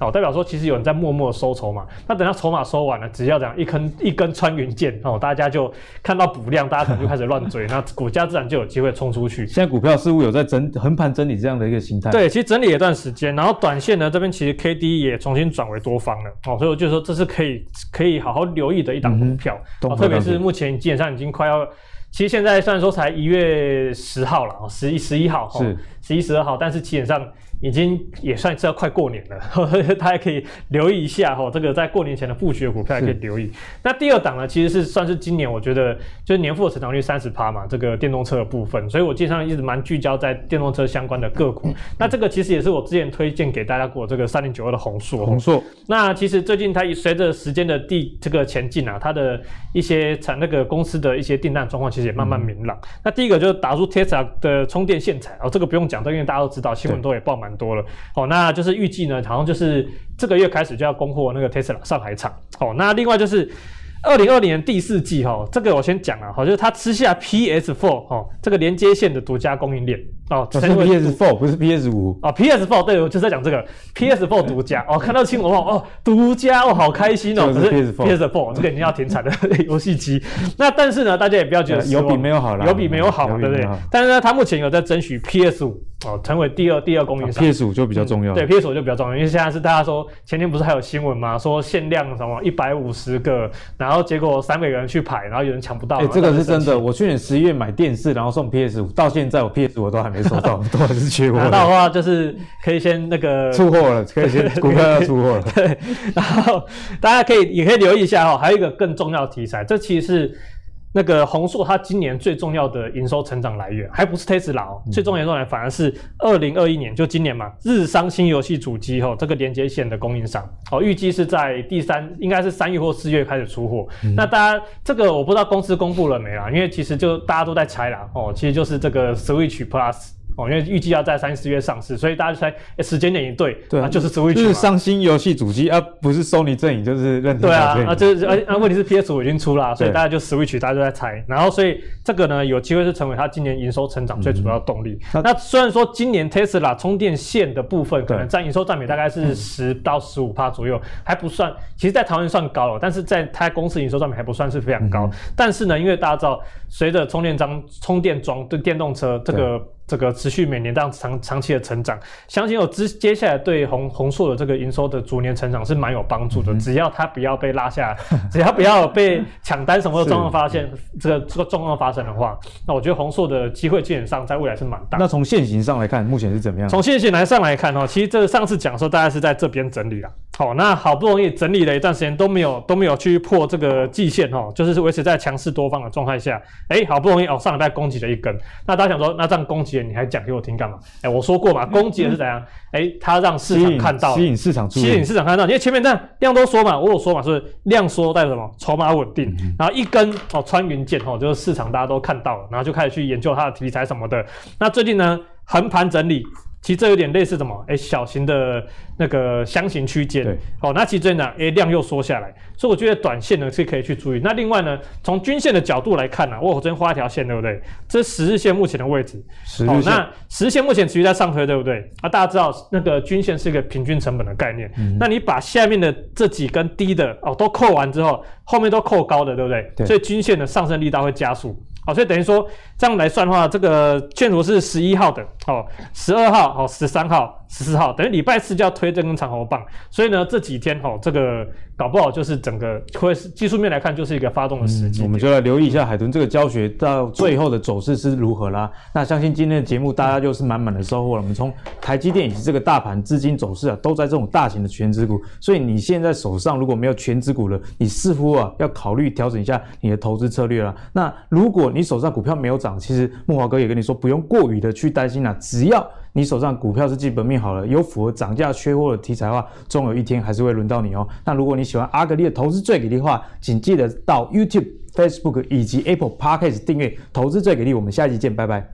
哦，代表说其实有人在默默收筹码，那等到筹码收完了，只要这样一根一根穿云箭哦，大家就看到补量，大家可能就开始乱追，那股价自然就有机会冲出去。现在股票似乎有在整横盘整理这样的一个形态。对，其实整理一段时间，然后短线呢这边其实 K D 也重新转为多方了哦，所以我就说这是可以可以好好留意的一档股票，嗯哦、特别是目前基本上已经快要。其实现在虽然说才一月十号了，十一十一号，是十一十二号，但是基本上已经也算是要快过年了，呵 呵大家可以留意一下哈，这个在过年前的布局的股票也可以留意。那第二档呢，其实是算是今年我觉得就是年复合成长率三十趴嘛，这个电动车的部分，所以我基本上一直蛮聚焦在电动车相关的个股。那这个其实也是我之前推荐给大家过这个三零九二的红硕。红硕，那其实最近它随着时间的递这个前进啊，它的一些产那个公司的一些订单状况其实。也慢慢明朗。那第一个就是打入 Tesla 的充电线材哦，这个不用讲，因为大家都知道，新闻都也报蛮多了。哦，那就是预计呢，好像就是这个月开始就要供货那个 Tesla 上海厂。哦，那另外就是。二零二零年第四季哈，这个我先讲了哈，就是它吃下 PS4 哈，这个连接线的独家供应链哦，是 PS Four 不是 PS 五哦 p s Four 对，我就是在讲这个 PS Four 独家哦，看到新闻哦，独家哦，好开心哦，就是 PS Four 这个已经要停产的 游戏机。那但是呢，大家也不要觉得有比没有好了，有比没有好，对不对？但是呢，它目前有在争取 PS 五哦，成为第二第二供应商 PS 五就比较重要，对 PS 五就比较重要，因为现在是大家说前天不是还有新闻吗？说限量什么一百五十个，然后结果三百个人去排，然后有人抢不到。哎，这个是真的。我去年十一月买电视，然后送 PS 五，到现在我 PS 五都还没收到，都还是缺货。拿到的话就是可以先那个出货了，可以先 股票要出货了。对，然后大家可以也可以留意一下哈，还有一个更重要的题材，这其实是。那个宏硕，它今年最重要的营收成长来源，还不是 Tesla 哦，最重要的来源反而是二零二一年，就今年嘛，日商新游戏主机哦，这个连接线的供应商哦，预计是在第三，应该是三月或四月开始出货。嗯、那大家这个我不知道公司公布了没啦，因为其实就大家都在猜啦哦，其实就是这个 Switch Plus。哦，因为预计要在三四月上市，所以大家就猜，欸、时间点一对，对啊，就是 Switch 就是上新游戏主机啊，不是 Sony 阵营，就是任天堂对啊，啊，就是而啊，问题是 PS 五已经出了，啊，所以大家就 Switch，大家都在猜，然后所以这个呢，有机会是成为它今年营收成长最主要动力。嗯、那虽然说今年 Tesla 充电线的部分可能占营收占比大概是十到十五帕左右，还不算，其实在台湾算高了，但是在它公司营收占比还不算是非常高。嗯、但是呢，因为大家知道，随着充电桩、充电桩对电动车这个。这个持续每年这样长长期的成长，相信有之接下来对红红硕的这个营收的逐年成长是蛮有帮助的。嗯、只要它不要被拉下，只要不要被抢单什么的状况发现，这个这个状况发生的话，那我觉得红硕的机会基本上在未来是蛮大。那从现行上来看，目前是怎么样？从现行来上来看哦，其实这上次讲的时候，大概是在这边整理了。好，那好不容易整理了一段时间都没有都没有去破这个季线哦，就是维持在强势多方的状态下，哎，好不容易哦上礼拜攻击了一根，那大家想说，那这样攻击了你还讲给我听干嘛？哎，我说过嘛，攻击的是怎样？哎，它让市场看到，吸引市场，吸引市场看到，因为前面那样量都说嘛，我有说嘛，是量缩代表什么？筹码稳定，然后一根哦穿云箭哦，就是市场大家都看到了，然后就开始去研究它的题材什么的。那最近呢，横盘整理。其实这有点类似什么？哎，小型的那个箱型区间。对，好，那其实这样，哎，量又缩下来，所以我觉得短线呢是可以去注意。那另外呢，从均线的角度来看呢、啊，我这边画一条线，对不对？这是十日线目前的位置。十日线。那十日线目前持续在上推，对不对？啊，大家知道那个均线是一个平均成本的概念。嗯。那你把下面的这几根低的哦都扣完之后，后面都扣高的，对不对？对。所以均线的上升力道会加速。好，所以等于说这样来算的话，这个线图是十一号的，哦，十二号，哦，十三号。十四号等于礼拜四就要推这根长红棒，所以呢这几天哦，这个搞不好就是整个会是技术面来看就是一个发动的时机、嗯。我们就来留意一下海豚这个教学到最后的走势是如何啦。那相信今天的节目大家就是满满的收获了。我们从台积电以及这个大盘资金走势啊，都在这种大型的全值股，所以你现在手上如果没有全值股了，你似乎啊要考虑调整一下你的投资策略了。那如果你手上股票没有涨，其实木华哥也跟你说不用过于的去担心啦，只要。你手上股票是基本面好了，有符合涨价缺货的题材的话，终有一天还是会轮到你哦。那如果你喜欢阿格丽的投资最给力的话，请记得到 YouTube、Facebook 以及 Apple Podcast 订阅投资最给力。我们下期见，拜拜。